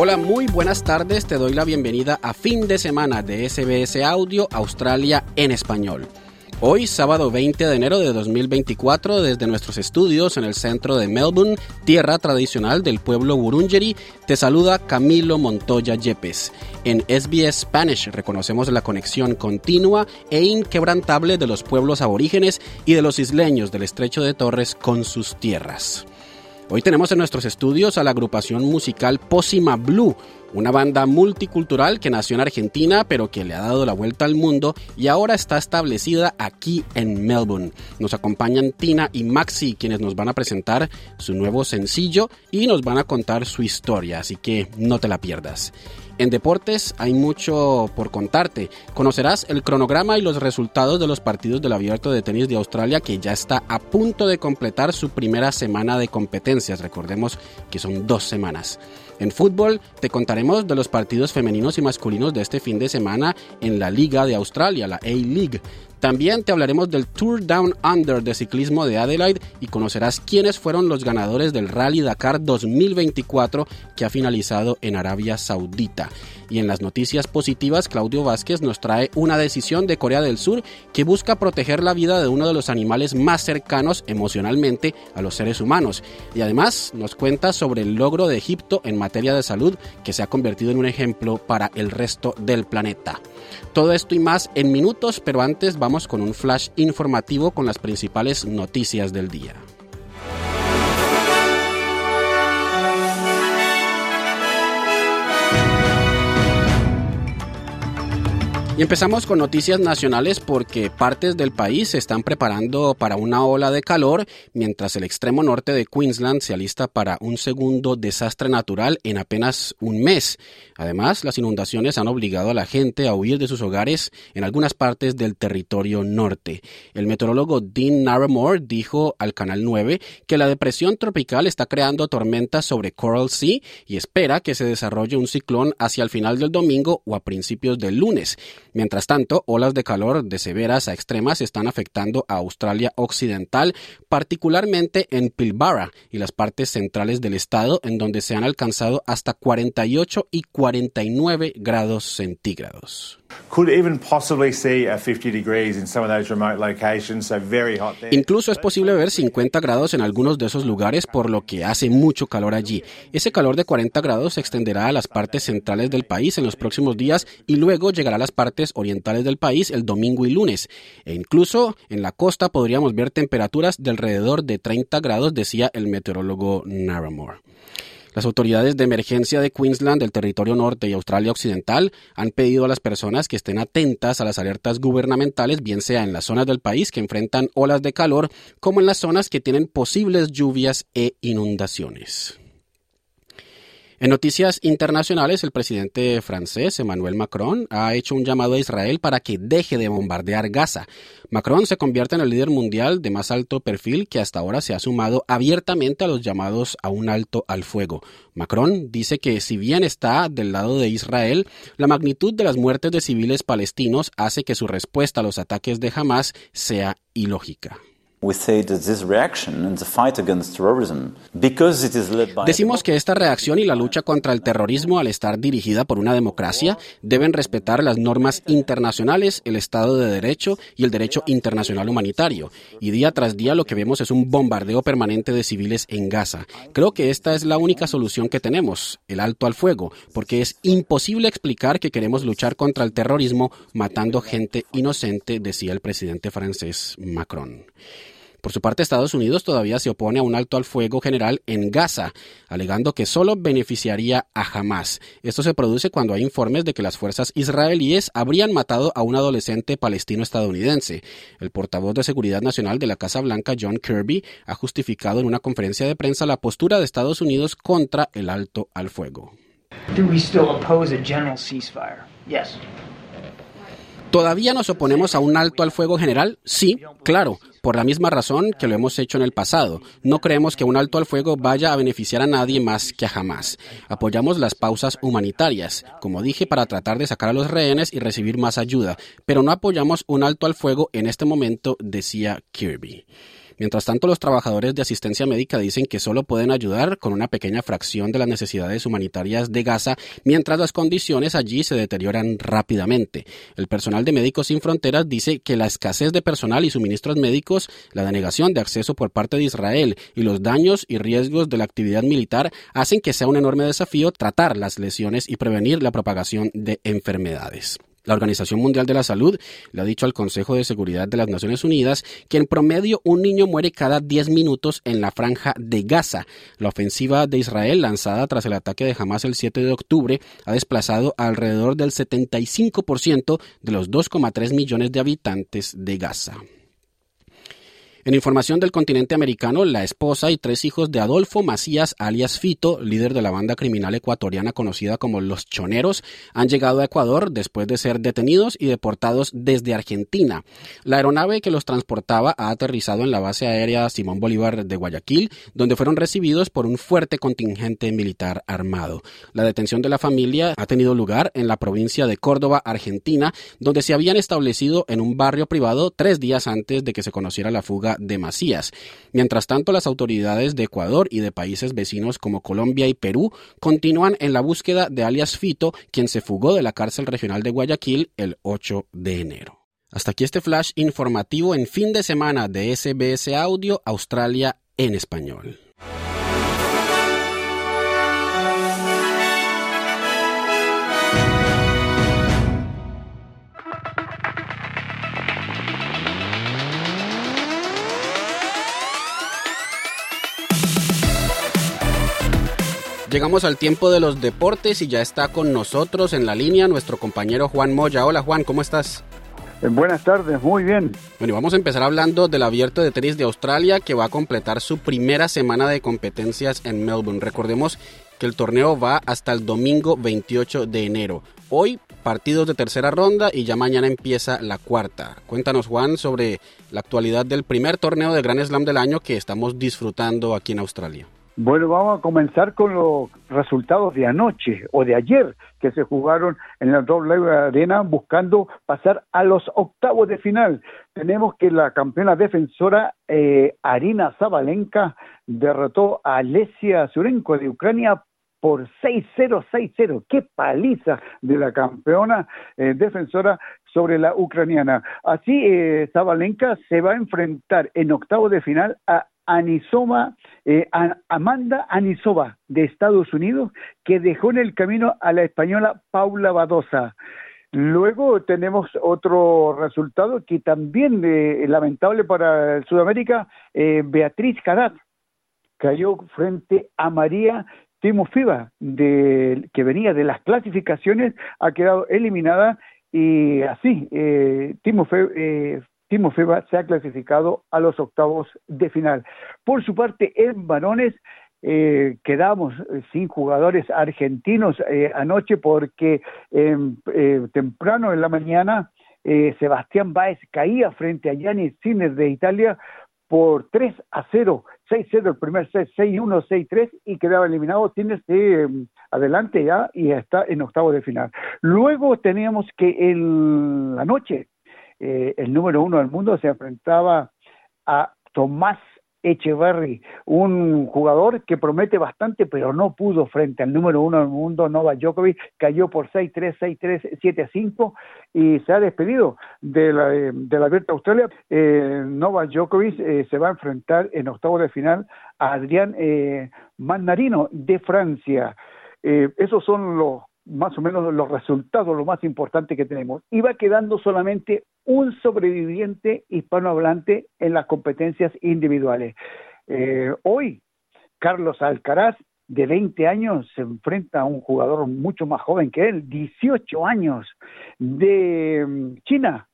Hola, muy buenas tardes. Te doy la bienvenida a fin de semana de SBS Audio Australia en español. Hoy, sábado 20 de enero de 2024, desde nuestros estudios en el centro de Melbourne, tierra tradicional del pueblo Wurundjeri, te saluda Camilo Montoya Yepes. En SBS Spanish reconocemos la conexión continua e inquebrantable de los pueblos aborígenes y de los isleños del estrecho de Torres con sus tierras. Hoy tenemos en nuestros estudios a la agrupación musical Pósima Blue, una banda multicultural que nació en Argentina pero que le ha dado la vuelta al mundo y ahora está establecida aquí en Melbourne. Nos acompañan Tina y Maxi quienes nos van a presentar su nuevo sencillo y nos van a contar su historia, así que no te la pierdas. En deportes hay mucho por contarte. Conocerás el cronograma y los resultados de los partidos del Abierto de Tenis de Australia que ya está a punto de completar su primera semana de competencias. Recordemos que son dos semanas. En fútbol te contaremos de los partidos femeninos y masculinos de este fin de semana en la Liga de Australia, la A-League. También te hablaremos del Tour Down Under de ciclismo de Adelaide y conocerás quiénes fueron los ganadores del Rally Dakar 2024 que ha finalizado en Arabia Saudita. Y en las noticias positivas, Claudio Vázquez nos trae una decisión de Corea del Sur que busca proteger la vida de uno de los animales más cercanos emocionalmente a los seres humanos. Y además nos cuenta sobre el logro de Egipto en materia de salud que se ha convertido en un ejemplo para el resto del planeta. Todo esto y más en minutos, pero antes vamos con un flash informativo con las principales noticias del día. Y empezamos con noticias nacionales porque partes del país se están preparando para una ola de calor, mientras el extremo norte de Queensland se alista para un segundo desastre natural en apenas un mes. Además, las inundaciones han obligado a la gente a huir de sus hogares en algunas partes del territorio norte. El meteorólogo Dean Narramore dijo al Canal 9 que la depresión tropical está creando tormentas sobre Coral Sea y espera que se desarrolle un ciclón hacia el final del domingo o a principios del lunes. Mientras tanto, olas de calor de severas a extremas están afectando a Australia Occidental, particularmente en Pilbara y las partes centrales del estado, en donde se han alcanzado hasta 48 y 49 grados centígrados. Incluso es posible ver 50 grados en algunos de esos lugares, por lo que hace mucho calor allí. Ese calor de 40 grados se extenderá a las partes centrales del país en los próximos días y luego llegará a las partes orientales del país el domingo y lunes. E incluso en la costa podríamos ver temperaturas de alrededor de 30 grados, decía el meteorólogo Naramore. Las autoridades de emergencia de Queensland, del territorio norte y Australia Occidental han pedido a las personas que estén atentas a las alertas gubernamentales, bien sea en las zonas del país que enfrentan olas de calor, como en las zonas que tienen posibles lluvias e inundaciones. En noticias internacionales, el presidente francés Emmanuel Macron ha hecho un llamado a Israel para que deje de bombardear Gaza. Macron se convierte en el líder mundial de más alto perfil que hasta ahora se ha sumado abiertamente a los llamados a un alto al fuego. Macron dice que si bien está del lado de Israel, la magnitud de las muertes de civiles palestinos hace que su respuesta a los ataques de Hamas sea ilógica. Decimos que esta reacción y la lucha contra el terrorismo, al estar dirigida por una democracia, deben respetar las normas internacionales, el Estado de Derecho y el derecho internacional humanitario. Y día tras día lo que vemos es un bombardeo permanente de civiles en Gaza. Creo que esta es la única solución que tenemos, el alto al fuego, porque es imposible explicar que queremos luchar contra el terrorismo matando gente inocente, decía el presidente francés Macron. Por su parte, Estados Unidos todavía se opone a un alto al fuego general en Gaza, alegando que solo beneficiaría a Hamas. Esto se produce cuando hay informes de que las fuerzas israelíes habrían matado a un adolescente palestino estadounidense. El portavoz de Seguridad Nacional de la Casa Blanca, John Kirby, ha justificado en una conferencia de prensa la postura de Estados Unidos contra el alto al fuego. ¿Todavía nos oponemos a un alto al fuego general? Sí, claro, por la misma razón que lo hemos hecho en el pasado. No creemos que un alto al fuego vaya a beneficiar a nadie más que a jamás. Apoyamos las pausas humanitarias, como dije, para tratar de sacar a los rehenes y recibir más ayuda, pero no apoyamos un alto al fuego en este momento, decía Kirby. Mientras tanto, los trabajadores de asistencia médica dicen que solo pueden ayudar con una pequeña fracción de las necesidades humanitarias de Gaza, mientras las condiciones allí se deterioran rápidamente. El personal de Médicos Sin Fronteras dice que la escasez de personal y suministros médicos, la denegación de acceso por parte de Israel y los daños y riesgos de la actividad militar hacen que sea un enorme desafío tratar las lesiones y prevenir la propagación de enfermedades. La Organización Mundial de la Salud le ha dicho al Consejo de Seguridad de las Naciones Unidas que en promedio un niño muere cada 10 minutos en la franja de Gaza. La ofensiva de Israel lanzada tras el ataque de Hamas el 7 de octubre ha desplazado alrededor del 75% de los 2,3 millones de habitantes de Gaza. En información del continente americano, la esposa y tres hijos de Adolfo Macías, alias Fito, líder de la banda criminal ecuatoriana conocida como Los Choneros, han llegado a Ecuador después de ser detenidos y deportados desde Argentina. La aeronave que los transportaba ha aterrizado en la base aérea Simón Bolívar de Guayaquil, donde fueron recibidos por un fuerte contingente militar armado. La detención de la familia ha tenido lugar en la provincia de Córdoba, Argentina, donde se habían establecido en un barrio privado tres días antes de que se conociera la fuga de Macías. Mientras tanto, las autoridades de Ecuador y de países vecinos como Colombia y Perú continúan en la búsqueda de alias Fito, quien se fugó de la cárcel regional de Guayaquil el 8 de enero. Hasta aquí este flash informativo en fin de semana de SBS Audio Australia en español. Llegamos al tiempo de los deportes y ya está con nosotros en la línea nuestro compañero Juan Moya. Hola Juan, ¿cómo estás? Eh, buenas tardes, muy bien. Bueno, y vamos a empezar hablando del abierto de tenis de Australia que va a completar su primera semana de competencias en Melbourne. Recordemos que el torneo va hasta el domingo 28 de enero. Hoy partidos de tercera ronda y ya mañana empieza la cuarta. Cuéntanos Juan sobre la actualidad del primer torneo de Grand Slam del año que estamos disfrutando aquí en Australia. Bueno, vamos a comenzar con los resultados de anoche o de ayer que se jugaron en la doble arena buscando pasar a los octavos de final. Tenemos que la campeona defensora eh, Arina Zabalenka derrotó a Alesia Surenko de Ucrania por 6-0, 6-0. ¡Qué paliza de la campeona eh, defensora sobre la ucraniana! Así, eh, Zabalenka se va a enfrentar en octavo de final a Anisoma, eh, Amanda Anisova de Estados Unidos, que dejó en el camino a la española Paula Badosa. Luego tenemos otro resultado que también eh, lamentable para Sudamérica, eh, Beatriz Carat cayó frente a María Timofeva, de, que venía de las clasificaciones, ha quedado eliminada y así, eh, Timofeva Timo Feba se ha clasificado a los octavos de final. Por su parte, en varones eh, quedamos eh, sin jugadores argentinos eh, anoche porque em, temprano en la mañana Sebastián Báez caía frente a Gianni Sinner de Italia por 3 a 0, 6-0 el primer set, 6-1, 6-3 y quedaba eliminado. Tienes em, adelante ya y está en octavo de final. Luego teníamos que en la noche eh, el número uno del mundo, se enfrentaba a Tomás Echeverry, un jugador que promete bastante, pero no pudo frente al número uno del mundo, Novak Djokovic, cayó por 6-3, 6-3, 7-5 y se ha despedido de la, de la Abierta Australia. Eh, Novak Djokovic eh, se va a enfrentar en octavo de final a Adrián eh, Mannarino de Francia. Eh, esos son los más o menos los resultados, lo más importante que tenemos. Iba quedando solamente un sobreviviente hispanohablante en las competencias individuales. Eh, hoy, Carlos Alcaraz, de 20 años, se enfrenta a un jugador mucho más joven que él, 18 años, de mm, China,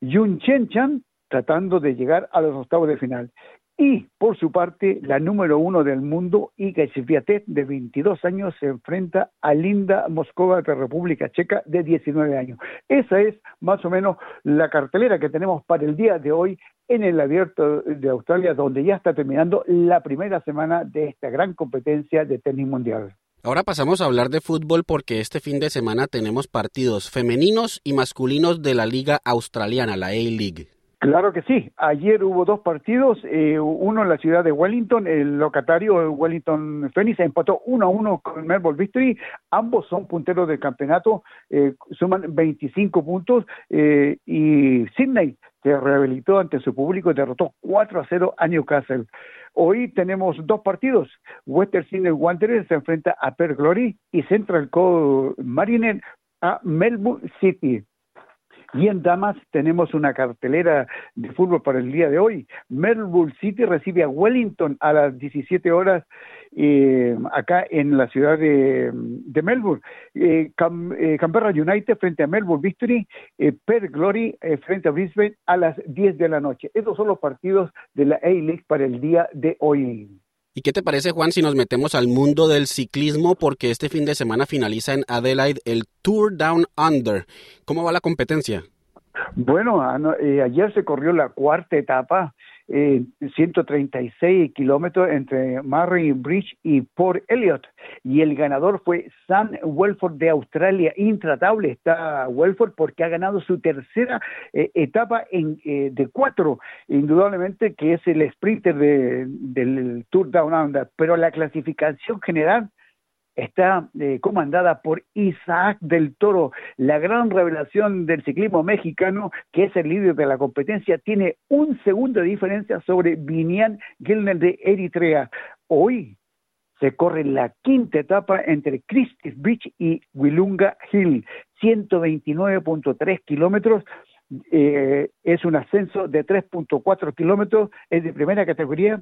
Yun Chen Chan, tratando de llegar a los octavos de final. Y por su parte, la número uno del mundo, Iga Swiatek, de 22 años, se enfrenta a Linda Moscova de República Checa, de 19 años. Esa es más o menos la cartelera que tenemos para el día de hoy en el Abierto de Australia, donde ya está terminando la primera semana de esta gran competencia de tenis mundial. Ahora pasamos a hablar de fútbol porque este fin de semana tenemos partidos femeninos y masculinos de la Liga Australiana, la A-League. Claro que sí. Ayer hubo dos partidos, eh, uno en la ciudad de Wellington, el locatario Wellington Phoenix empató 1 a 1 con Melbourne Victory. Ambos son punteros del campeonato, eh, suman 25 puntos eh, y Sydney se rehabilitó ante su público y derrotó 4 a 0 a Newcastle. Hoy tenemos dos partidos. Western Sydney Wanderers se enfrenta a Per Glory y Central Coast Mariner a Melbourne City. Y en Damas tenemos una cartelera de fútbol para el día de hoy. Melbourne City recibe a Wellington a las 17 horas eh, acá en la ciudad de, Melbourne. Eh, eh, Canberra United frente a Melbourne Victory, Per Glory frente a Brisbane a las 10 de la noche. Esos son los partidos de la A-League para el día de hoy. ¿Y qué te parece, Juan, si nos metemos al mundo del ciclismo? Porque este fin de semana finaliza en Adelaide el Tour Down Under. ¿Cómo va la competencia? Bueno, eh, ayer se corrió la cuarta etapa, eh, 136 kilómetros entre Murray Bridge y Port Elliot. Y el ganador fue Sam Welford de Australia. Intratable está Welford porque ha ganado su tercera eh, etapa en, eh, de cuatro, indudablemente que es el sprinter del Tour Down Under. Pero la clasificación general está eh, comandada por Isaac del Toro, la gran revelación del ciclismo mexicano, que es el líder de la competencia, tiene un segundo de diferencia sobre Vinian Gilner de Eritrea. Hoy se corre la quinta etapa entre Christie Beach y Wilunga Hill, 129.3 kilómetros. Eh, es un ascenso de 3.4 kilómetros, es de primera categoría.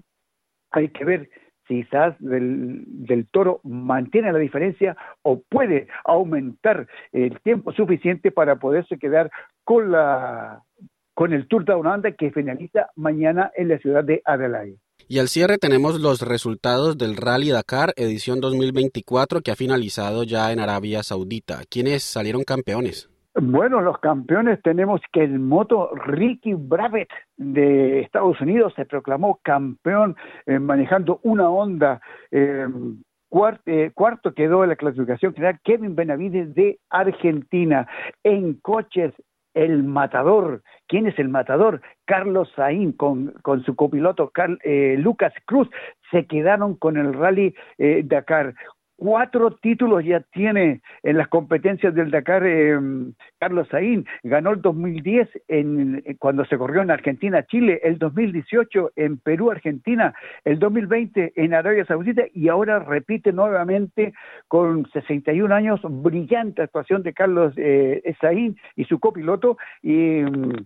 Hay que ver quizás del, del toro mantiene la diferencia o puede aumentar el tiempo suficiente para poderse quedar con la con el Tour Down Under que finaliza mañana en la ciudad de Adelaide. Y al cierre tenemos los resultados del Rally Dakar edición 2024 que ha finalizado ya en Arabia Saudita. ¿Quiénes salieron campeones? Bueno, los campeones tenemos que el moto Ricky Bravet de Estados Unidos se proclamó campeón eh, manejando una Honda. Eh, eh, cuarto, quedó en la clasificación general Kevin Benavides de Argentina. En coches, el matador. ¿Quién es el matador? Carlos Saín con, con su copiloto Lucas Cruz se quedaron con el rally Dakar cuatro títulos ya tiene en las competencias del Dakar eh, Carlos Saín. Ganó el 2010 en, cuando se corrió en Argentina, Chile, el 2018 en Perú, Argentina, el 2020 en Arabia Saudita y ahora repite nuevamente con 61 años, brillante actuación de Carlos eh, y su copiloto. Y, mm,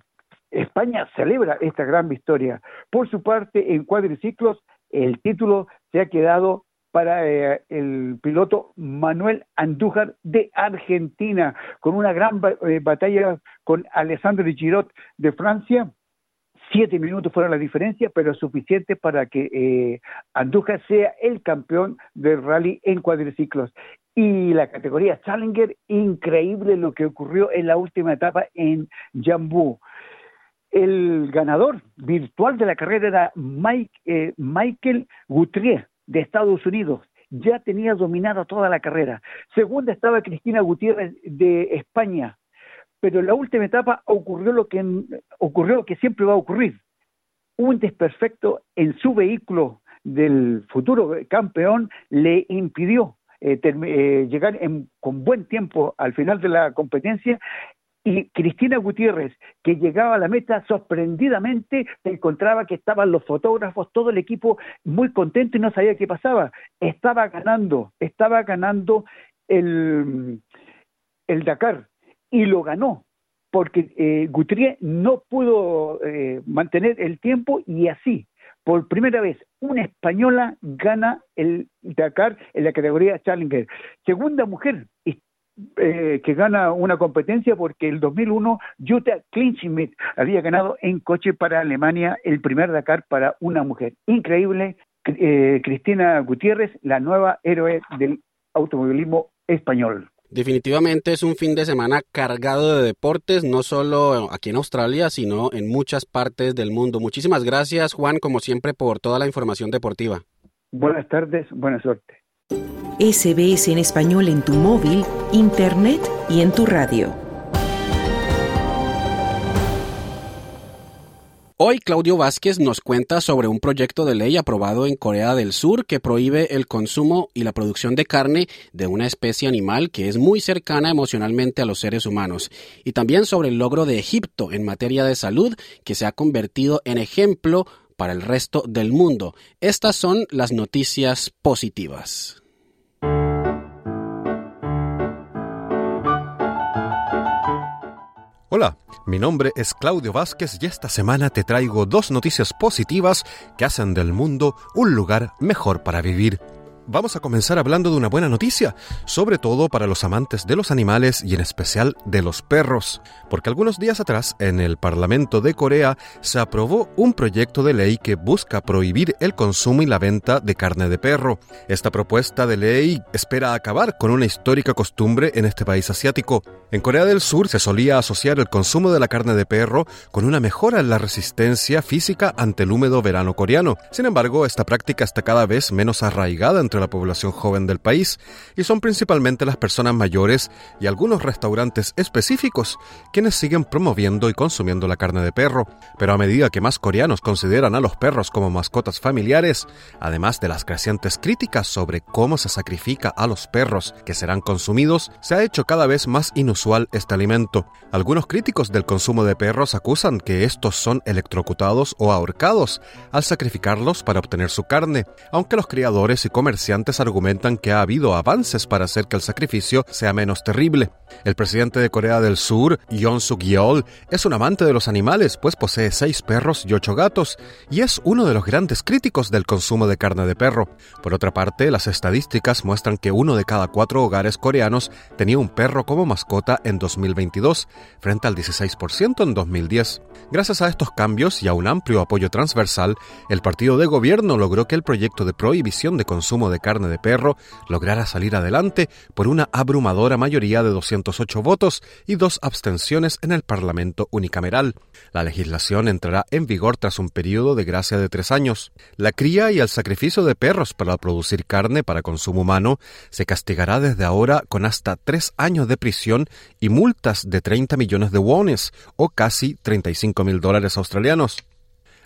España celebra esta gran victoria. Por su parte, en cuadriciclos, el título se ha quedado para eh, el piloto Manuel Andújar de Argentina, con una gran eh, batalla con Alessandro Girot de Francia. Siete minutos fueron la diferencia, pero suficiente para que eh, Andújar sea el campeón del rally en cuadriciclos. Y la categoría Challenger, increíble lo que ocurrió en la última etapa en Jambú. El ganador virtual de la carrera era Mike, Michael Guthrie de Estados Unidos. Ya tenía dominada toda la carrera. Segunda estaba Cristina Gutiérrez de España. Pero en la última etapa ocurrió lo que, ocurrió lo que siempre va a ocurrir. Un desperfecto en su vehículo del futuro campeón le impidió eh, eh, llegar con buen tiempo al final de la competencia y Cristina Gutiérrez, que llegaba a la meta sorprendidamente, se encontraba que estaban los fotógrafos, todo el equipo muy contento y no sabía qué pasaba. Estaba ganando, estaba ganando el, Dakar y lo ganó porque eh, no pudo eh, mantener el tiempo y así, por primera vez, una española gana el Dakar en la categoría Challenger. Segunda mujer, eh, que gana una competencia porque el 2001 Jutta Kleinschmidt había ganado en coche para Alemania el primer Dakar para una mujer. Increíble, eh, Cristina Gutiérrez, la nueva héroe del automovilismo español. Definitivamente es un fin de semana cargado de deportes, no solo aquí en Australia, sino en muchas partes del mundo. Muchísimas gracias, Juan, como siempre, por toda la información deportiva. Buenas tardes, buena suerte. SBS en español en tu móvil, internet y en tu radio. Hoy Claudio Vázquez nos cuenta sobre un proyecto de ley aprobado en Corea del Sur que prohíbe el consumo y la producción de carne de una especie animal que es muy cercana emocionalmente a los seres humanos, y también sobre el logro de Egipto en materia de salud que se ha convertido en ejemplo para el resto del mundo. Estas son las noticias positivas. Hola, mi nombre es Claudio Vázquez y esta semana te traigo dos noticias positivas que hacen del mundo un lugar mejor para vivir. Vamos a comenzar hablando de una buena noticia, sobre todo para los amantes de los animales y en especial de los perros, porque algunos días atrás en el Parlamento de Corea se aprobó un proyecto de ley que busca prohibir el consumo y la venta de carne de perro. Esta propuesta de ley espera acabar con una histórica costumbre en este país asiático. En Corea del Sur se solía asociar el consumo de la carne de perro con una mejora en la resistencia física ante el húmedo verano coreano. Sin embargo, esta práctica está cada vez menos arraigada entre la población joven del país y son principalmente las personas mayores y algunos restaurantes específicos quienes siguen promoviendo y consumiendo la carne de perro. Pero a medida que más coreanos consideran a los perros como mascotas familiares, además de las crecientes críticas sobre cómo se sacrifica a los perros que serán consumidos, se ha hecho cada vez más inusual este alimento. Algunos críticos del consumo de perros acusan que estos son electrocutados o ahorcados al sacrificarlos para obtener su carne, aunque los criadores y comerciantes argumentan que ha habido avances para hacer que el sacrificio sea menos terrible. El presidente de Corea del Sur, Yoon Suk Yeol, es un amante de los animales, pues posee seis perros y ocho gatos, y es uno de los grandes críticos del consumo de carne de perro. Por otra parte, las estadísticas muestran que uno de cada cuatro hogares coreanos tenía un perro como mascota en 2022, frente al 16% en 2010. Gracias a estos cambios y a un amplio apoyo transversal, el partido de gobierno logró que el proyecto de prohibición de consumo de carne de perro lograra salir adelante por una abrumadora mayoría de 208 votos y dos abstenciones en el Parlamento unicameral. La legislación entrará en vigor tras un periodo de gracia de tres años. La cría y el sacrificio de perros para producir carne para consumo humano se castigará desde ahora con hasta tres años de prisión y multas de 30 millones de wones o casi 35 mil dólares australianos.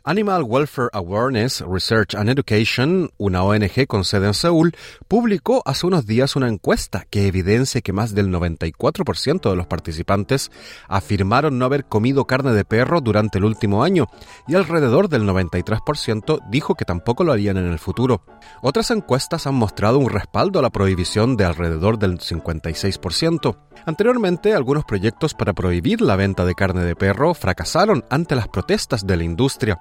Animal Welfare Awareness Research and Education, una ONG con sede en Seúl, publicó hace unos días una encuesta que evidencia que más del 94% de los participantes afirmaron no haber comido carne de perro durante el último año y alrededor del 93% dijo que tampoco lo harían en el futuro. Otras encuestas han mostrado un respaldo a la prohibición de alrededor del 56%. Anteriormente, algunos proyectos para prohibir la venta de carne de perro fracasaron ante las protestas de la industria.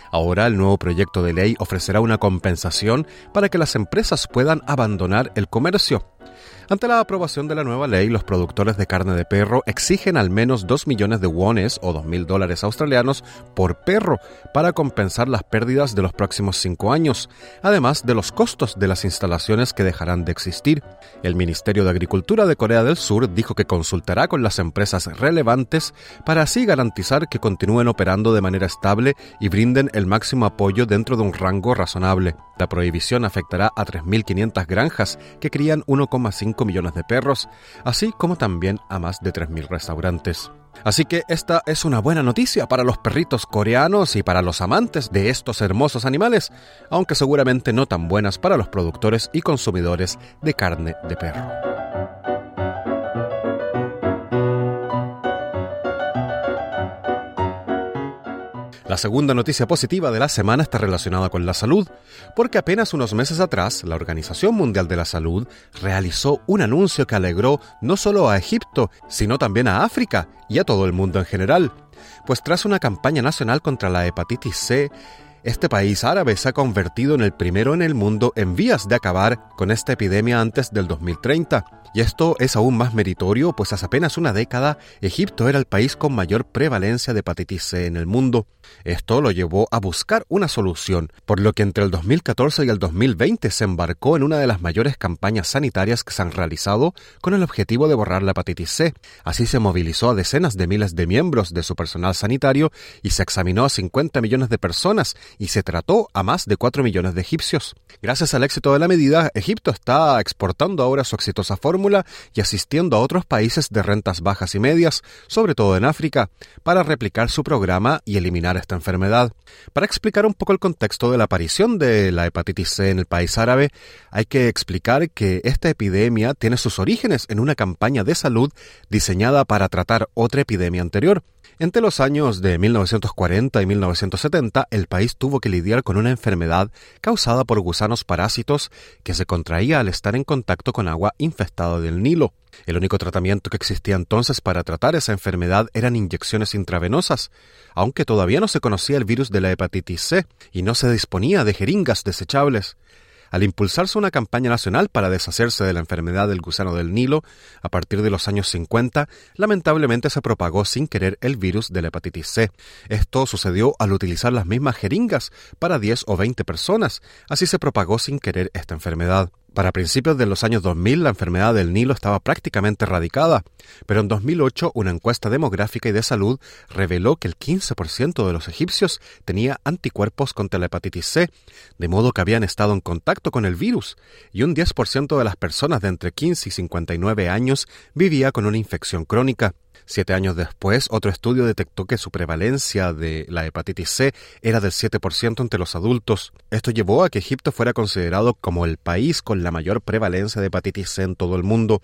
Ahora el nuevo proyecto de ley ofrecerá una compensación para que las empresas puedan abandonar el comercio. Ante la aprobación de la nueva ley, los productores de carne de perro exigen al menos 2 millones de wones o 2 mil dólares australianos por perro para compensar las pérdidas de los próximos cinco años, además de los costos de las instalaciones que dejarán de existir. El Ministerio de Agricultura de Corea del Sur dijo que consultará con las empresas relevantes para así garantizar que continúen operando de manera estable y brinden el máximo apoyo dentro de un rango razonable. La prohibición afectará a 3.500 granjas que crían 1,5 millones de perros, así como también a más de 3.000 restaurantes. Así que esta es una buena noticia para los perritos coreanos y para los amantes de estos hermosos animales, aunque seguramente no tan buenas para los productores y consumidores de carne de perro. La segunda noticia positiva de la semana está relacionada con la salud, porque apenas unos meses atrás la Organización Mundial de la Salud realizó un anuncio que alegró no solo a Egipto, sino también a África y a todo el mundo en general. Pues tras una campaña nacional contra la hepatitis C, este país árabe se ha convertido en el primero en el mundo en vías de acabar con esta epidemia antes del 2030 Y esto es aún más meritorio, pues hace apenas una década Egipto era el país con mayor prevalencia de hepatitis C en el mundo. Esto lo llevó a buscar una solución, por lo que entre el 2014 y el 2020 se embarcó en una de las mayores campañas sanitarias que se han realizado con el objetivo de borrar la hepatitis C. Así se movilizó a decenas de miles de miembros de su personal sanitario y se examinó a 50 millones de personas y se trató a más de 4 millones de egipcios. Gracias al éxito de la medida, Egipto está exportando ahora su exitosa y asistiendo a otros países de rentas bajas y medias, sobre todo en África, para replicar su programa y eliminar esta enfermedad. Para explicar un poco el contexto de la aparición de la hepatitis C en el país árabe, hay que explicar que esta epidemia tiene sus orígenes en una campaña de salud diseñada para tratar otra epidemia anterior, entre los años de 1940 y 1970, el país tuvo que lidiar con una enfermedad causada por gusanos parásitos que se contraía al estar en contacto con agua infestada del Nilo. El único tratamiento que existía entonces para tratar esa enfermedad eran inyecciones intravenosas, aunque todavía no se conocía el virus de la hepatitis C y no se disponía de jeringas desechables al impulsarse una campaña nacional para deshacerse de la enfermedad del gusano del Nilo, a partir de los años 50, lamentablemente se propagó sin querer el virus de la hepatitis C. Esto sucedió al utilizar las mismas jeringas para 10 o 20 personas, así se propagó sin querer esta enfermedad. Para principios de los años 2000 la enfermedad del Nilo estaba prácticamente erradicada, pero en 2008 una encuesta demográfica y de salud reveló que el 15% de los egipcios tenía anticuerpos contra la hepatitis C, de modo que habían estado en contacto con el virus, y un 10% de las personas de entre 15 y 59 años vivía con una infección crónica. Siete años después, otro estudio detectó que su prevalencia de la hepatitis C era del 7% entre los adultos. Esto llevó a que Egipto fuera considerado como el país con la mayor prevalencia de hepatitis C en todo el mundo.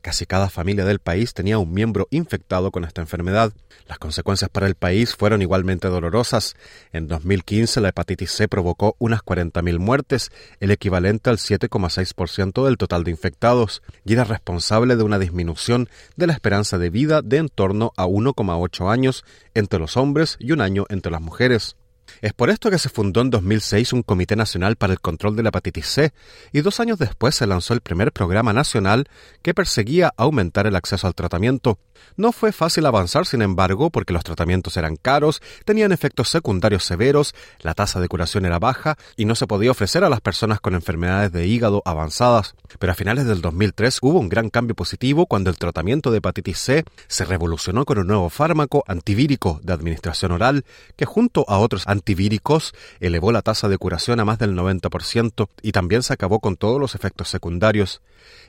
Casi cada familia del país tenía un miembro infectado con esta enfermedad. Las consecuencias para el país fueron igualmente dolorosas. En 2015 la hepatitis C provocó unas 40.000 muertes, el equivalente al 7,6% del total de infectados, y era responsable de una disminución de la esperanza de vida de en torno a 1,8 años entre los hombres y un año entre las mujeres. Es por esto que se fundó en 2006 un Comité Nacional para el Control de la Hepatitis C y dos años después se lanzó el primer programa nacional que perseguía aumentar el acceso al tratamiento. No fue fácil avanzar, sin embargo, porque los tratamientos eran caros, tenían efectos secundarios severos, la tasa de curación era baja y no se podía ofrecer a las personas con enfermedades de hígado avanzadas. Pero a finales del 2003 hubo un gran cambio positivo cuando el tratamiento de hepatitis C se revolucionó con un nuevo fármaco antivírico de administración oral que junto a otros antivíricos elevó la tasa de curación a más del 90% y también se acabó con todos los efectos secundarios.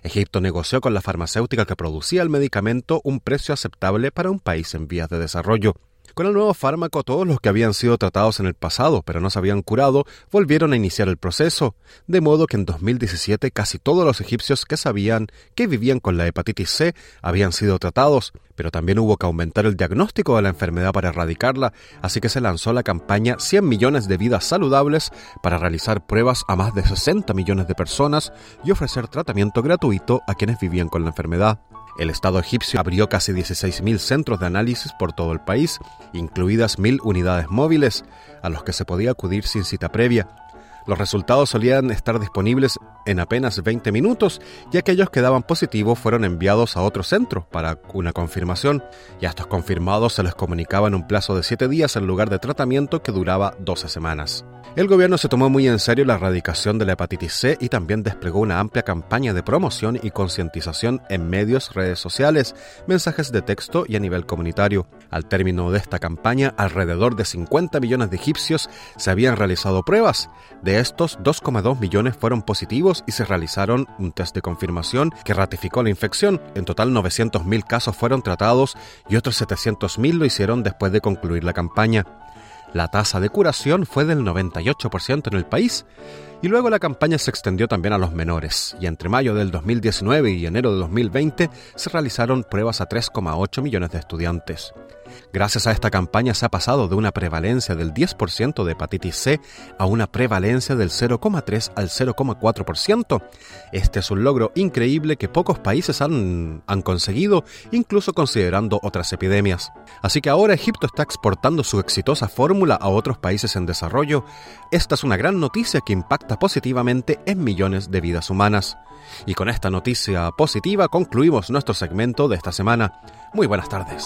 Egipto negoció con la farmacéutica que producía el medicamento un precio aceptable para un país en vías de desarrollo. Con el nuevo fármaco, todos los que habían sido tratados en el pasado pero no se habían curado volvieron a iniciar el proceso, de modo que en 2017 casi todos los egipcios que sabían que vivían con la hepatitis C habían sido tratados, pero también hubo que aumentar el diagnóstico de la enfermedad para erradicarla, así que se lanzó la campaña 100 millones de vidas saludables para realizar pruebas a más de 60 millones de personas y ofrecer tratamiento gratuito a quienes vivían con la enfermedad. El Estado egipcio abrió casi 16.000 centros de análisis por todo el país, incluidas mil unidades móviles, a los que se podía acudir sin cita previa. Los resultados solían estar disponibles en apenas 20 minutos y aquellos que daban positivo fueron enviados a otro centro para una confirmación y a estos confirmados se les comunicaba en un plazo de 7 días en lugar de tratamiento que duraba 12 semanas. El gobierno se tomó muy en serio la erradicación de la hepatitis C y también desplegó una amplia campaña de promoción y concientización en medios, redes sociales, mensajes de texto y a nivel comunitario. Al término de esta campaña, alrededor de 50 millones de egipcios se habían realizado pruebas. De estos, 2,2 millones fueron positivos y se realizaron un test de confirmación que ratificó la infección. En total, 900.000 casos fueron tratados y otros 700.000 lo hicieron después de concluir la campaña. La tasa de curación fue del 98% en el país y luego la campaña se extendió también a los menores y entre mayo del 2019 y enero de 2020 se realizaron pruebas a 3,8 millones de estudiantes. Gracias a esta campaña se ha pasado de una prevalencia del 10% de hepatitis C a una prevalencia del 0,3 al 0,4%. Este es un logro increíble que pocos países han, han conseguido, incluso considerando otras epidemias. Así que ahora Egipto está exportando su exitosa fórmula a otros países en desarrollo. Esta es una gran noticia que impacta positivamente en millones de vidas humanas. Y con esta noticia positiva concluimos nuestro segmento de esta semana. Muy buenas tardes.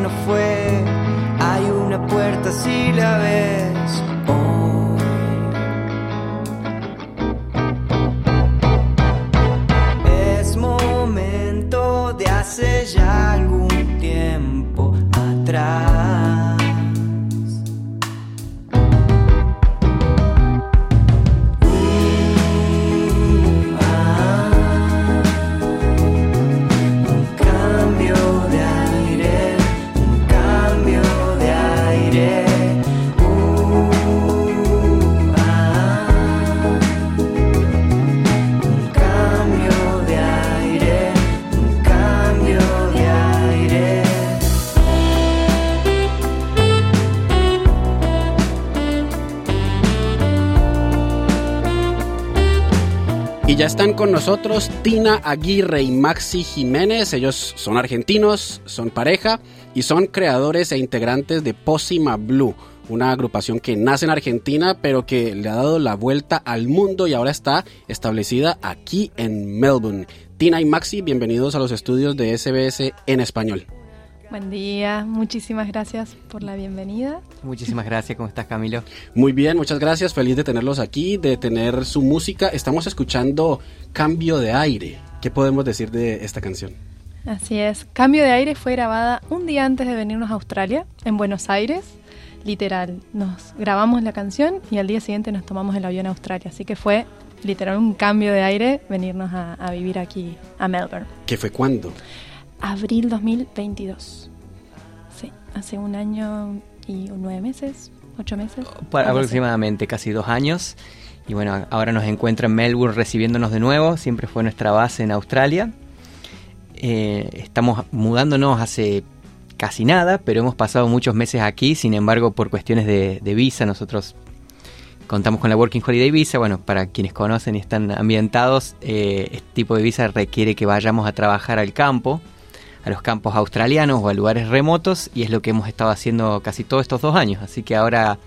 no fue. Hay una puerta si la ves. Ya están con nosotros Tina Aguirre y Maxi Jiménez. Ellos son argentinos, son pareja y son creadores e integrantes de Pósima Blue, una agrupación que nace en Argentina pero que le ha dado la vuelta al mundo y ahora está establecida aquí en Melbourne. Tina y Maxi, bienvenidos a los estudios de SBS en español. Buen día, muchísimas gracias por la bienvenida. Muchísimas gracias, ¿cómo estás Camilo? Muy bien, muchas gracias, feliz de tenerlos aquí, de tener su música. Estamos escuchando Cambio de Aire. ¿Qué podemos decir de esta canción? Así es, Cambio de Aire fue grabada un día antes de venirnos a Australia, en Buenos Aires. Literal, nos grabamos la canción y al día siguiente nos tomamos el avión a Australia, así que fue literal un cambio de aire venirnos a, a vivir aquí a Melbourne. ¿Qué fue cuándo? Abril 2022. Sí, hace un año y nueve meses, ocho meses. aproximadamente, casi dos años. Y bueno, ahora nos encuentra en Melbourne recibiéndonos de nuevo. Siempre fue nuestra base en Australia. Eh, estamos mudándonos hace casi nada, pero hemos pasado muchos meses aquí. Sin embargo, por cuestiones de, visa, nosotros contamos con la Working Holiday Visa. Bueno, para quienes conocen y están ambientados, eh, este tipo de visa requiere que vayamos a trabajar al campo a los campos australianos o a lugares remotos y es lo que hemos estado haciendo casi todos estos dos años. Así que ahora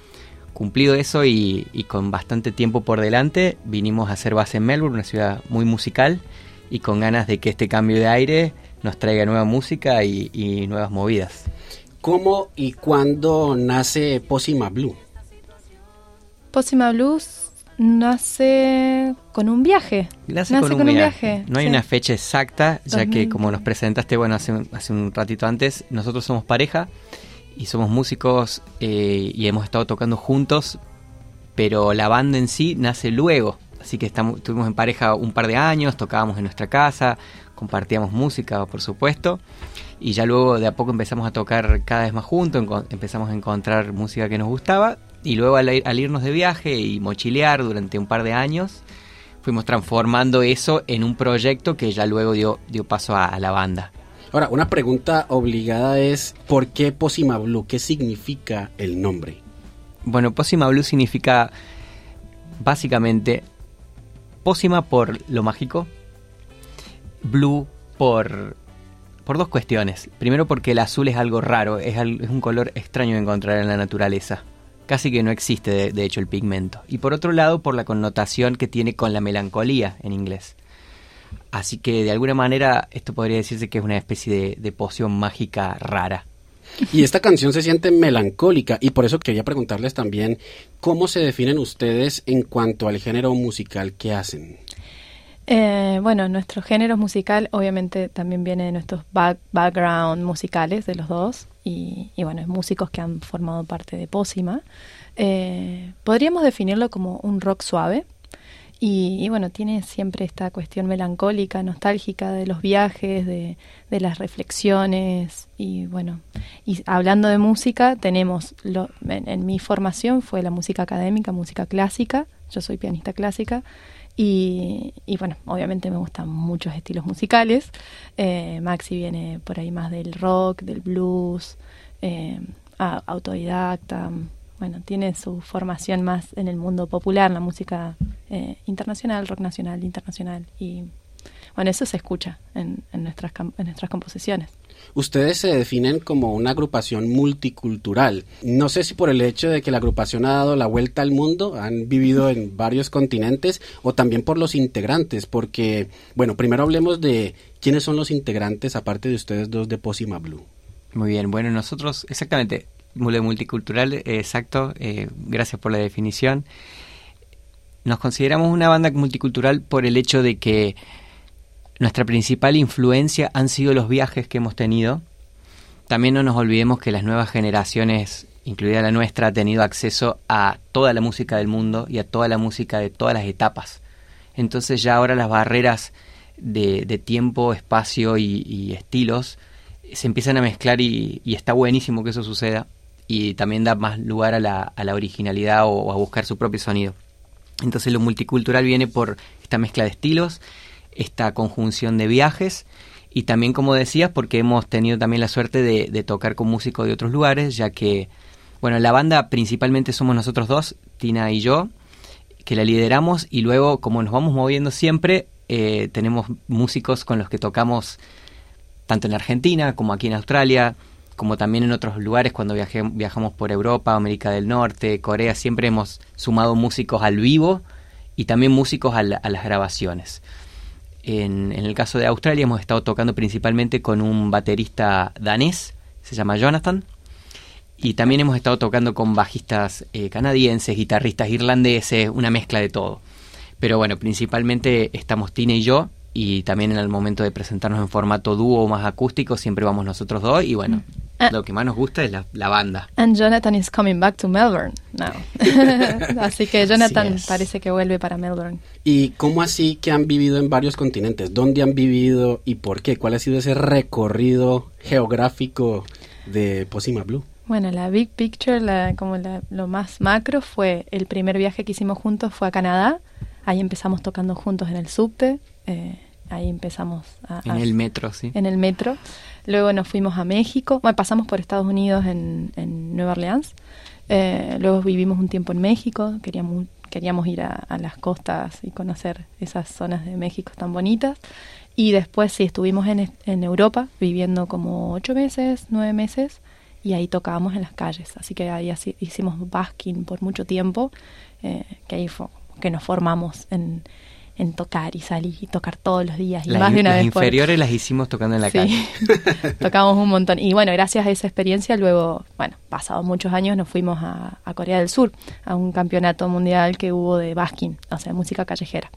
cumplido eso y, con bastante tiempo por delante, vinimos a hacer base en Melbourne, una ciudad muy musical y con ganas de que este cambio de aire nos traiga nueva música y, nuevas movidas. ¿Cómo y cuándo nace Posima Blue? Posima Blues nace con un viaje. Nace, con, un, viaje. No hay una fecha exacta, ya que como nos presentaste, bueno, hace, hace un ratito antes, nosotros somos pareja y somos músicos eh, y hemos estado tocando juntos, pero la banda en sí nace luego. Así que estamos, estuvimos en pareja un par de años, tocábamos en nuestra casa, compartíamos música, por supuesto, y ya luego de a poco empezamos a tocar cada vez más juntos, empezamos a encontrar música que nos gustaba y luego al, irnos de viaje y mochilear durante un par de años, fuimos transformando eso en un proyecto que ya luego dio, dio paso a, la banda. Ahora, una pregunta obligada es, ¿por qué Posima Blue? ¿Qué significa el nombre? Bueno, Posima Blue significa básicamente Pósima por lo mágico, Blue por, por dos cuestiones. Primero porque el azul es algo raro, es, es un color extraño de encontrar en la naturaleza casi que no existe de, hecho el pigmento. Y por otro lado, por la connotación que tiene con la melancolía en inglés. Así que de alguna manera esto podría decirse que es una especie de, poción mágica rara. Y esta canción se siente melancólica y por eso quería preguntarles también cómo se definen ustedes en cuanto al género musical que hacen. Eh, bueno, nuestro género musical obviamente también viene de nuestros background musicales de los dos y, bueno, músicos que han formado parte de Pósima. Eh, podríamos definirlo como un rock suave Y, bueno, tiene siempre esta cuestión melancólica, nostálgica de los viajes, de, las reflexiones. Y bueno, y hablando de música, tenemos, lo, en, mi formación fue la música académica, música clásica, yo soy pianista clásica. Y, bueno, obviamente me gustan muchos estilos musicales. Eh, Maxi viene por ahí más del rock, del blues, eh, autodidacta, bueno, tiene su formación más en el mundo popular, la música eh, internacional, rock nacional, internacional. Y bueno, eso se escucha en, nuestras, en nuestras composiciones. Ustedes se definen como una agrupación multicultural. No sé si por el hecho de que la agrupación ha dado la vuelta al mundo, han vivido en varios continentes, o también por los integrantes, porque, bueno, primero hablemos de quiénes son los integrantes, aparte de ustedes dos de Posima Blue. Muy bien, bueno, nosotros, exactamente, multicultural, eh, exacto, eh, gracias por la definición. Nos consideramos una banda multicultural por el hecho de que nuestra principal influencia han sido los viajes que hemos tenido. También no nos olvidemos que las nuevas generaciones, incluida la nuestra, han tenido acceso a toda la música del mundo y a toda la música de todas las etapas. Entonces ya ahora las barreras de, tiempo, espacio y, estilos se empiezan a mezclar y, está buenísimo que eso suceda y también da más lugar a la, a la originalidad o, a buscar su propio sonido. Entonces lo multicultural viene por esta mezcla de estilos, esta conjunción de viajes y también, como decías, porque hemos tenido también la suerte de, tocar con músicos de otros lugares, ya que, bueno, la banda principalmente somos nosotros dos, Tina y yo, que la lideramos y luego, como nos vamos moviendo siempre, eh, tenemos músicos con los que tocamos tanto en Argentina como aquí en Australia, como también en otros lugares cuando viajamos por Europa, América del Norte, Corea, siempre hemos sumado músicos al vivo y también músicos a, las grabaciones. En, el caso de Australia hemos estado tocando principalmente con un baterista danés, se llama Jonathan, y también hemos estado tocando con bajistas eh, canadienses, guitarristas irlandeses, una mezcla de todo. Pero bueno, principalmente estamos Tina y yo, y también en el momento de presentarnos en formato dúo o más acústico siempre vamos nosotros dos y bueno, ah. lo que más nos gusta es la, banda. And Jonathan is coming back to Melbourne now. así que Jonathan parece que vuelve para Melbourne. ¿Y cómo así que han vivido en varios continentes? ¿Dónde han vivido y por qué? ¿Cuál ha sido ese recorrido geográfico de Posima Blue? Bueno, la big picture, la, como lo más macro fue el primer viaje que hicimos juntos fue a Canadá. Ahí empezamos tocando juntos en el subte. Eh, ahí empezamos a... En el metro, sí. En el metro. Luego nos fuimos a México. Bueno, pasamos por Estados Unidos en, Nueva Orleans. Eh, luego vivimos un tiempo en México. Queríamos, queríamos ir a, las costas y conocer esas zonas de México tan bonitas. Y después sí, estuvimos en, en Europa viviendo como ocho meses, nueve meses. Y ahí tocábamos en las calles. Así que ahí así, hicimos basking por mucho tiempo. Eh, que ahí fue que nos formamos en en tocar y salir y tocar todos los días. Y las, más de una las inferiores las hicimos tocando en la calle. tocamos un montón. Y bueno, gracias a esa experiencia, luego, bueno, pasados muchos años, nos fuimos a, a Corea del Sur, a un campeonato mundial que hubo de basking, o sea, música callejera.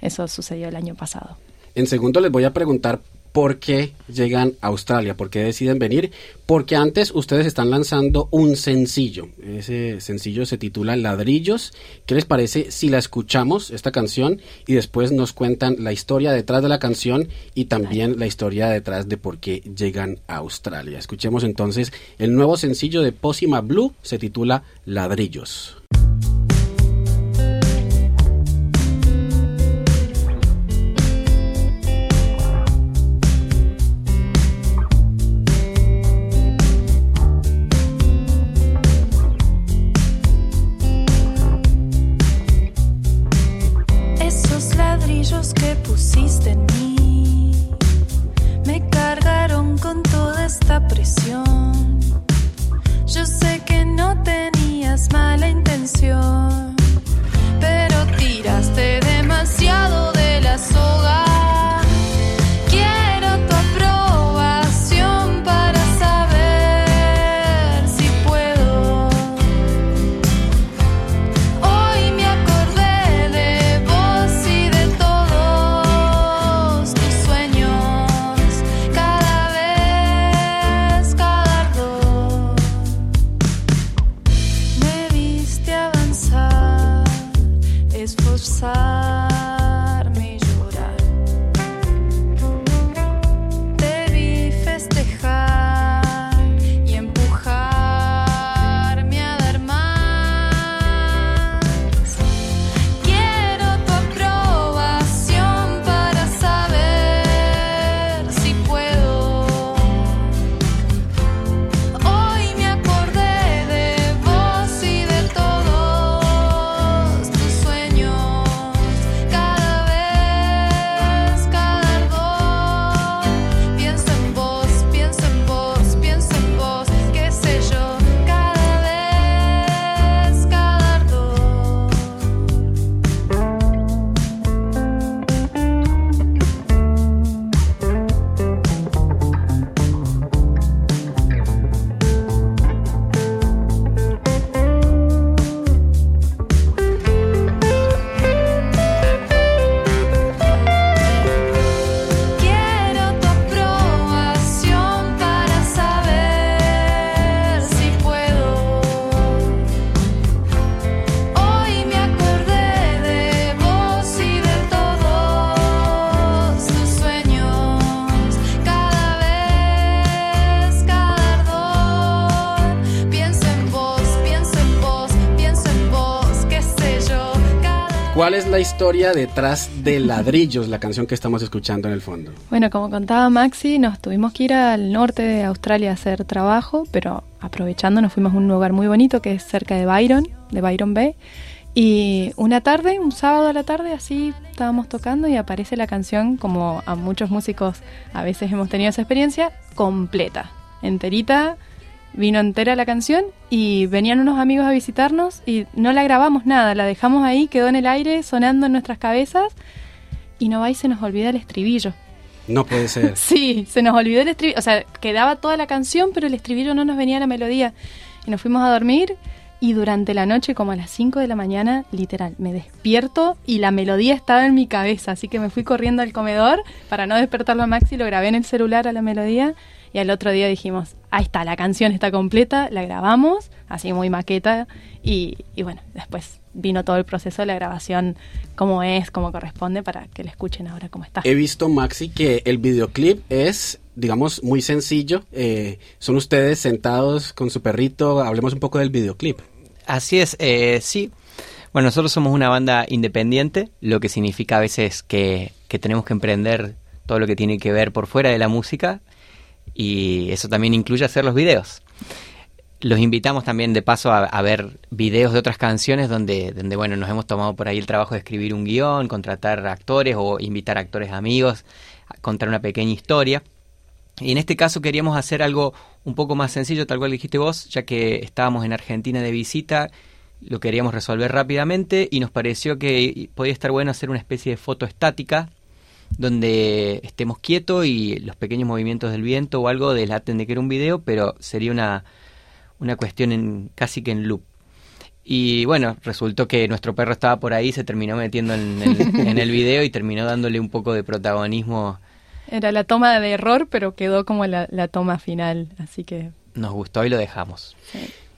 Eso sucedió el año pasado. En segundo les voy a preguntar por qué llegan a Australia, por qué deciden venir, porque antes ustedes están lanzando un sencillo. Ese sencillo se titula Ladrillos. ¿Qué les parece si la escuchamos, esta canción, y después nos cuentan la historia detrás de la canción y también la historia detrás de por qué llegan a Australia? Escuchemos entonces el nuevo sencillo de Posima Blue, se titula Ladrillos. Historia detrás de Ladrillos, la canción que estamos escuchando en el fondo? Bueno, como contaba Maxi, nos tuvimos que ir al norte de Australia a hacer trabajo, pero aprovechando nos fuimos a un lugar muy bonito que es cerca de Byron, de Byron Bay. Y una tarde, un sábado a la tarde, así estábamos tocando y aparece la canción, como a muchos músicos a veces hemos tenido esa experiencia, completa, enterita, vino entera la canción y venían unos amigos a visitarnos y no la grabamos nada, la dejamos ahí, quedó en el aire sonando en nuestras cabezas y no va y se nos olvida el estribillo. No puede ser. sí, se nos olvidó el estribillo, o sea, quedaba toda la canción, pero el estribillo no nos venía a la melodía. Y nos fuimos a dormir y durante la noche, como a las 5 de la mañana, literal, me despierto y la melodía estaba en mi cabeza, así que me fui corriendo al comedor para no despertarlo a Maxi, lo grabé en el celular a la melodía y al otro día dijimos, ahí está, la canción está completa, la grabamos, así muy maqueta, y, bueno, después vino todo el proceso de la grabación como es, como corresponde, para que la escuchen ahora como está. He visto, Maxi, que el videoclip es, digamos, muy sencillo. Eh, son ustedes sentados con su perrito. Hablemos un poco del videoclip. Así es, eh, sí. Bueno, nosotros somos una banda independiente, lo que significa a veces que, que tenemos que emprender todo lo que tiene que ver por fuera de la música y eso también incluye hacer los videos. Los invitamos también de paso a, ver videos de otras canciones donde, donde, bueno, nos hemos tomado por ahí el trabajo de escribir un guion, contratar actores o invitar actores amigos, a contar una pequeña historia. Y en este caso queríamos hacer algo un poco más sencillo, tal cual dijiste vos, ya que estábamos en Argentina de visita, lo queríamos resolver rápidamente y nos pareció que podía estar bueno hacer una especie de foto estática donde estemos quietos y los pequeños movimientos del viento o algo delaten de que era un video, pero sería una, una cuestión en, casi que en loop. Y bueno, resultó que nuestro perro estaba por ahí, se terminó metiendo en el, en el video y terminó dándole un poco de protagonismo. Era la toma de error, pero quedó como la, la toma final, así que... Nos gustó y lo dejamos.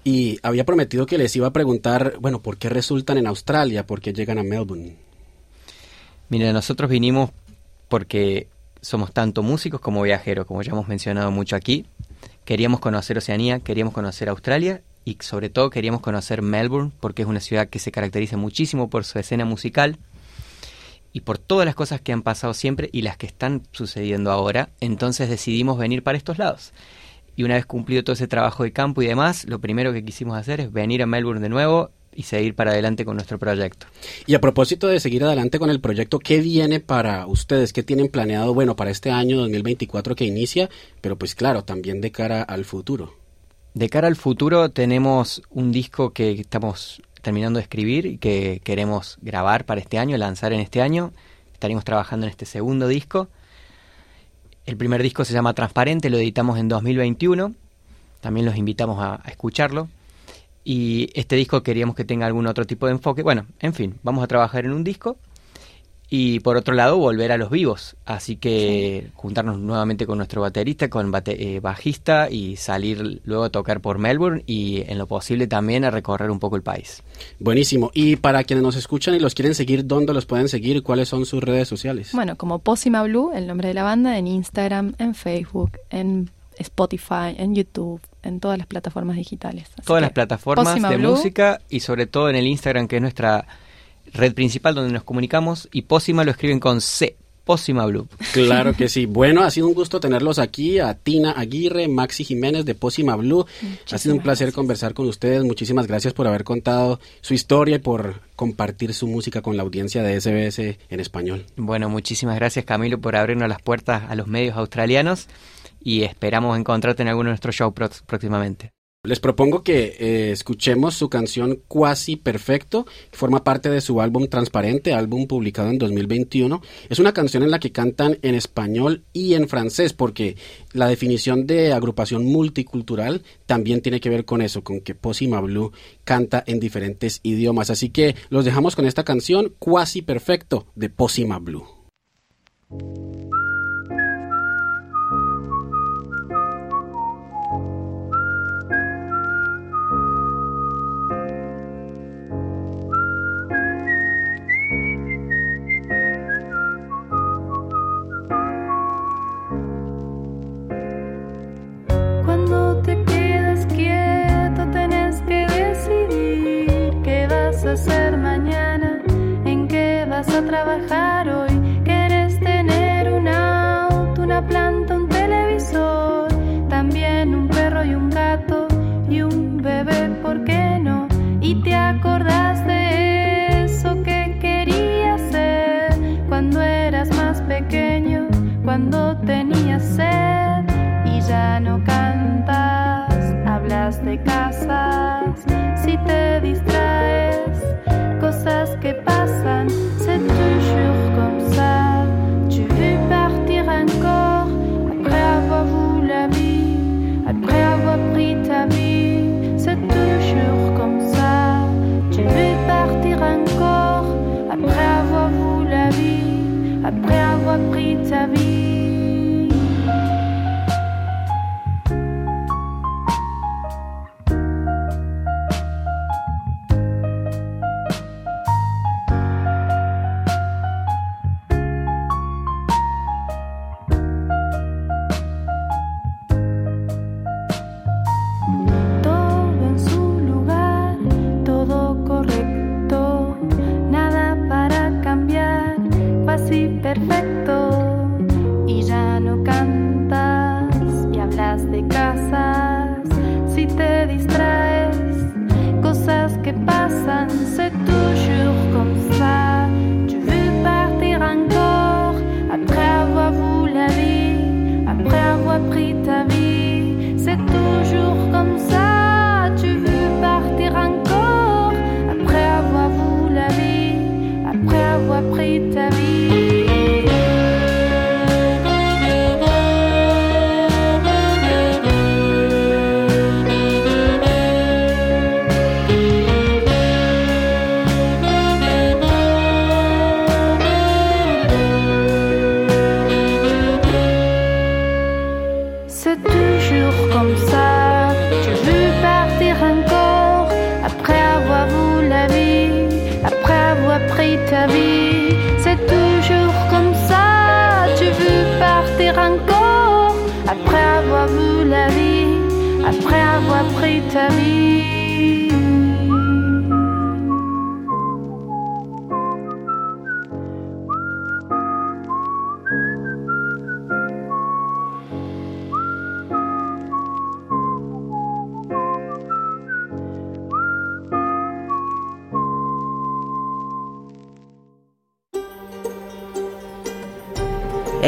Y había prometido que les iba a preguntar, bueno, ¿por qué resultan en Australia? ¿Por qué llegan a Melbourne? Mira, nosotros vinimos porque somos tanto músicos como viajeros, como ya hemos mencionado mucho aquí. Queríamos conocer Oceanía, queríamos conocer Australia y sobre todo queríamos conocer Melbourne porque es una ciudad que se caracteriza muchísimo por su escena musical y por todas las cosas que han pasado siempre y las que están sucediendo ahora. Entonces decidimos venir para estos lados. Y una vez cumplido todo ese trabajo de campo y demás, lo primero que quisimos hacer es venir a Melbourne de nuevo y seguir para adelante con nuestro proyecto. Y a propósito de seguir adelante con el proyecto, ¿qué viene para ustedes? ¿Qué tienen planeado, bueno, para este año 2024 que inicia, pero pues claro, también de cara al futuro? De cara al futuro tenemos un disco que estamos terminando de escribir y que queremos grabar para este año, lanzar en este año. Estaríamos trabajando en este segundo disco. El primer disco se llama Transparente, lo editamos en 2021. También los invitamos a, a escucharlo. Y este disco queríamos que tenga algún otro tipo de enfoque. Bueno, en fin, vamos a trabajar en un disco. Y por otro lado, volver a los vivos. Así que juntarnos nuevamente con nuestro baterista, con eh, bajista y salir luego a tocar por Melbourne y en lo posible también a recorrer un poco el país. Buenísimo. Y para quienes nos escuchan y los quieren seguir, ¿dónde los pueden seguir? ¿Cuáles son sus redes sociales? Bueno, como Posima Blue, el nombre de la banda, en Instagram, en Facebook, en Spotify, en YouTube, en todas las plataformas digitales. todas las plataformas de música y sobre todo en el Instagram, que es nuestra red principal donde nos comunicamos. Y Pósima lo escriben con C. Pósima Blue. Claro que sí. Bueno, ha sido un gusto tenerlos aquí, a Tina Aguirre, Maxi Jiménez de Pósima Blue. ha sido un placer conversar con ustedes. Muchísimas gracias por haber contado su historia y por compartir su música con la audiencia de SBS en español. Bueno, muchísimas gracias Camilo por abrirnos las puertas a los medios australianos y esperamos encontrarte en alguno de nuestros shows próximamente. Les propongo que eh, escuchemos su canción Cuasi Perfecto, que forma parte de su álbum Transparente, álbum publicado en 2021. Es una canción en la que cantan en español y en francés, porque la definición de agrupación multicultural también tiene que ver con eso, con que Posima Blue canta en diferentes idiomas. Así que los dejamos con esta canción Cuasi Perfecto de Posima Blue. Hacer mañana? ¿En qué trabajar hoy. Quieres tener un auto, una planta, un televisor, también un perro y un gato y un bebé, ¿por qué no? Y te acordás de eso que querías ser cuando eras más pequeño, cuando tenías sed y ya no cantas, hablas de casas, si te distraes,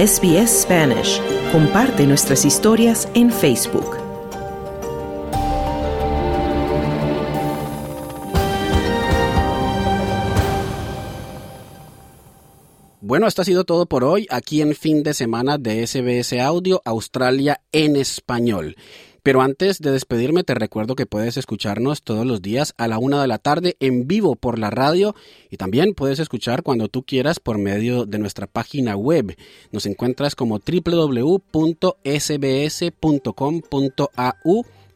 SBS Spanish. Comparte nuestras historias en Facebook. Bueno, esto ha sido todo por hoy aquí en fin de semana de SBS Audio Australia en español. Pero antes de despedirme te recuerdo que puedes escucharnos todos los días a la una de la tarde en vivo por la radio y también puedes escuchar cuando tú quieras por medio de nuestra página web. Nos encuentras como www.sbs.com.au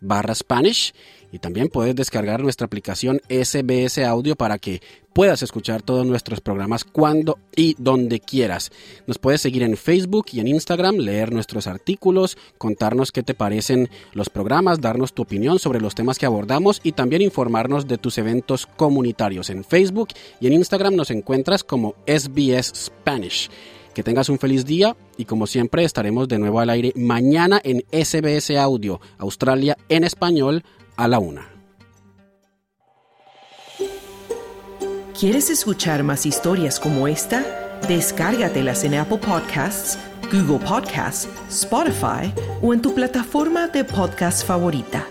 barra Spanish y también puedes descargar nuestra aplicación SBS Audio para que puedas escuchar todos nuestros programas cuando y donde quieras. Nos puedes seguir en Facebook y en Instagram, leer nuestros artículos, contarnos qué te parecen los programas, darnos tu opinión sobre los temas que abordamos y también informarnos de tus eventos comunitarios. En Facebook y en Instagram nos encuentras como SBS Spanish. Que tengas un feliz día y como siempre estaremos de nuevo al aire mañana en SBS Audio, Australia en español a la una. ¿Quieres escuchar más historias como esta? Descárgatelas en Apple Podcasts, Google Podcasts, Spotify o en tu plataforma de podcast favorita.